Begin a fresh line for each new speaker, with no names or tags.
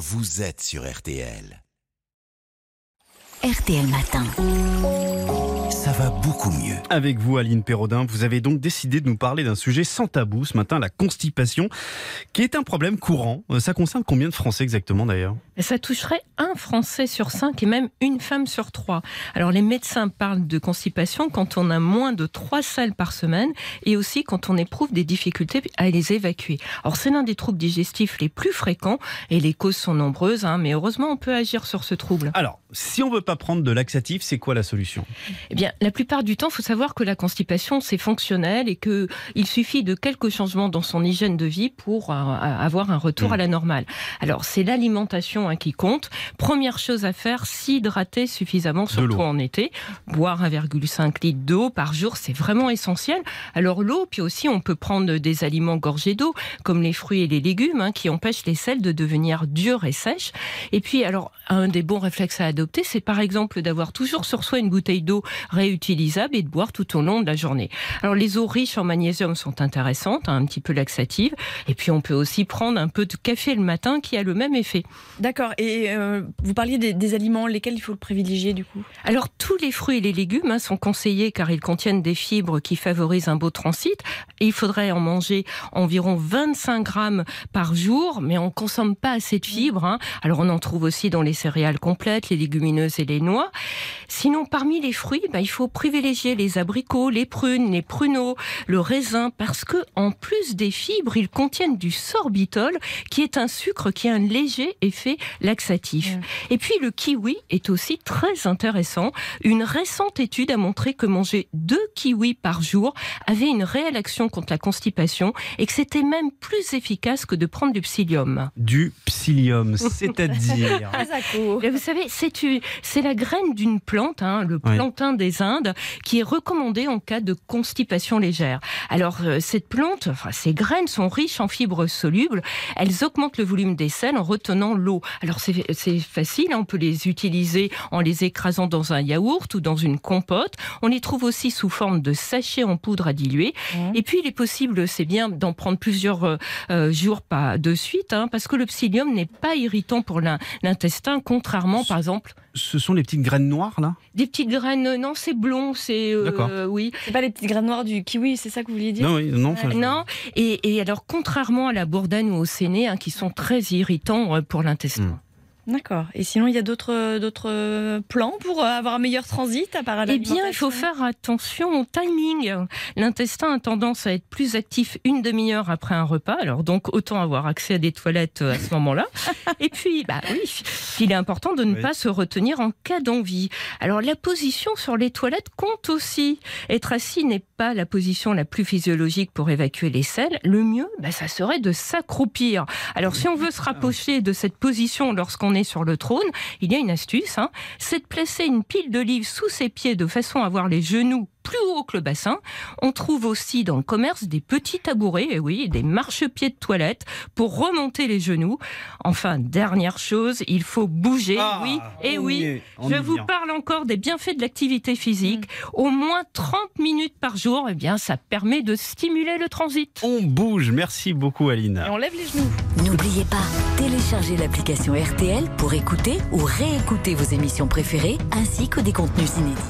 vous êtes sur RTL.
RTL Matin.
Ça va beaucoup mieux.
Avec vous, Aline Perraudin, vous avez donc décidé de nous parler d'un sujet sans tabou ce matin, la constipation, qui est un problème courant. Euh, Ça concerne combien de Français exactement d'ailleurs?
Ça toucherait un Français sur cinq et même une femme sur trois. Alors les médecins parlent de constipation quand on a moins de trois salles par semaine et aussi quand on éprouve des difficultés à les évacuer. Alors c'est l'un des troubles digestifs les plus fréquents et les causes sont nombreuses, hein, mais heureusement on peut agir sur ce trouble.
Alors, si on veut pas prendre de laxatif, c'est quoi la solution?
Eh bien, la plupart du temps, il faut savoir que la constipation, c'est fonctionnel et que il suffit de quelques changements dans son hygiène de vie pour euh, avoir un retour
Mm.
à la normale. Alors, c'est l'alimentation hein, qui compte. Première chose à faire, s'hydrater suffisamment, surtout en été. Boire 1,5 litre d'eau par jour, c'est vraiment essentiel. Alors, l'eau, puis aussi, on peut prendre des aliments gorgés d'eau, comme les fruits et les légumes, hein, qui empêchent les sels de devenir durs et sèches. Et puis, alors, un des bons réflexes à adopter, c'est par exemple d'avoir toujours sur soi une bouteille d'eau réutilisable et de boire tout au long de la journée. Alors, les eaux riches en magnésium sont intéressantes, hein, un petit peu laxatives. Et puis, on peut aussi prendre un peu de café le matin qui a le même effet.
D'accord. Et euh, vous parliez des, des aliments, lesquels il faut le privilégier du coup?
Alors, tous les fruits et les légumes hein, sont conseillés car ils contiennent des fibres qui favorisent un beau transit. Et il faudrait en manger environ 25 grammes par jour, mais on consomme pas assez de fibres. hein. Alors, on en trouve aussi dans les céréales complètes, les légumineuses et les noix. Sinon, parmi les fruits, bah, il faut privilégier les abricots, les prunes, les pruneaux, le raisin, parce que en plus des fibres, ils contiennent du sorbitol, qui est un sucre qui a un léger effet laxatif. Et puis le kiwi est aussi très intéressant. Une récente étude a montré que manger deux kiwis par jour avait une réelle action contre la constipation et que c'était même plus efficace que de prendre du psyllium.
Du psyllium, c'est-à-dire
Vous savez, c'est la graine d'une plante, hein, le
Oui.
plantain des Indes, qui est recommandée en cas de constipation légère. Alors, euh, cette plante, enfin, ces graines sont riches en fibres solubles. Elles augmentent le volume des selles en retenant l'eau. Alors, c'est facile, hein, on peut les utiliser en les écrasant dans un yaourt ou dans une compote. On les trouve aussi sous forme de sachets en poudre à diluer. Et puis, il est possible, c'est bien d'en prendre plusieurs euh, euh, jours pas de suite, hein, parce que le psyllium n'est pas irritant pour l'in- l'intestin, contrairement, par exemple,
Ce sont les petites graines noires là?
Des petites graines, euh, non, c'est blond, c'est euh,
D'accord.
oui.
C'est pas les petites graines noires du kiwi, c'est ça que vous vouliez dire?
Non, oui, non. enfin, je-
Non, et, et alors contrairement à la bourdane ou au séné, hein, qui sont très irritants euh, pour l'intestin.
Hmm.
D'accord. Et sinon, il y a d'autres d'autres plans pour euh, avoir un meilleur transit à part
Eh bien, il faut faire attention au timing. L'intestin a tendance à être plus actif une demi-heure après un repas, alors donc autant avoir accès à des toilettes euh, à ce moment-là. Et puis, bah oui, il est important de ne
Oui.
pas se retenir en cas d'envie. Alors la position sur les toilettes compte aussi. Être assis n'est pas la position la plus physiologique pour évacuer les selles. Le mieux, bah, ça serait de s'accroupir. Alors si on veut se rapprocher de cette position lorsqu'on est sur le trône, il y a une astuce, hein, c'est de placer une pile d'olives sous ses pieds de façon à avoir les genoux plus haut que le bassin. On trouve aussi dans le commerce des petits tabourets, et oui, des marchepieds de toilette pour remonter les genoux. Enfin, dernière chose, il faut bouger,
Ah,
oui, et
on
oui. Je vous
vient.
parle encore des bienfaits de l'activité physique. Au moins 30 minutes par jour, eh bien, ça permet de stimuler le transit.
On bouge, merci beaucoup Aline.
Et on lève les genoux.
N'oubliez pas, téléchargez l'application RTL pour écouter ou réécouter vos émissions préférées ainsi que des contenus inédits.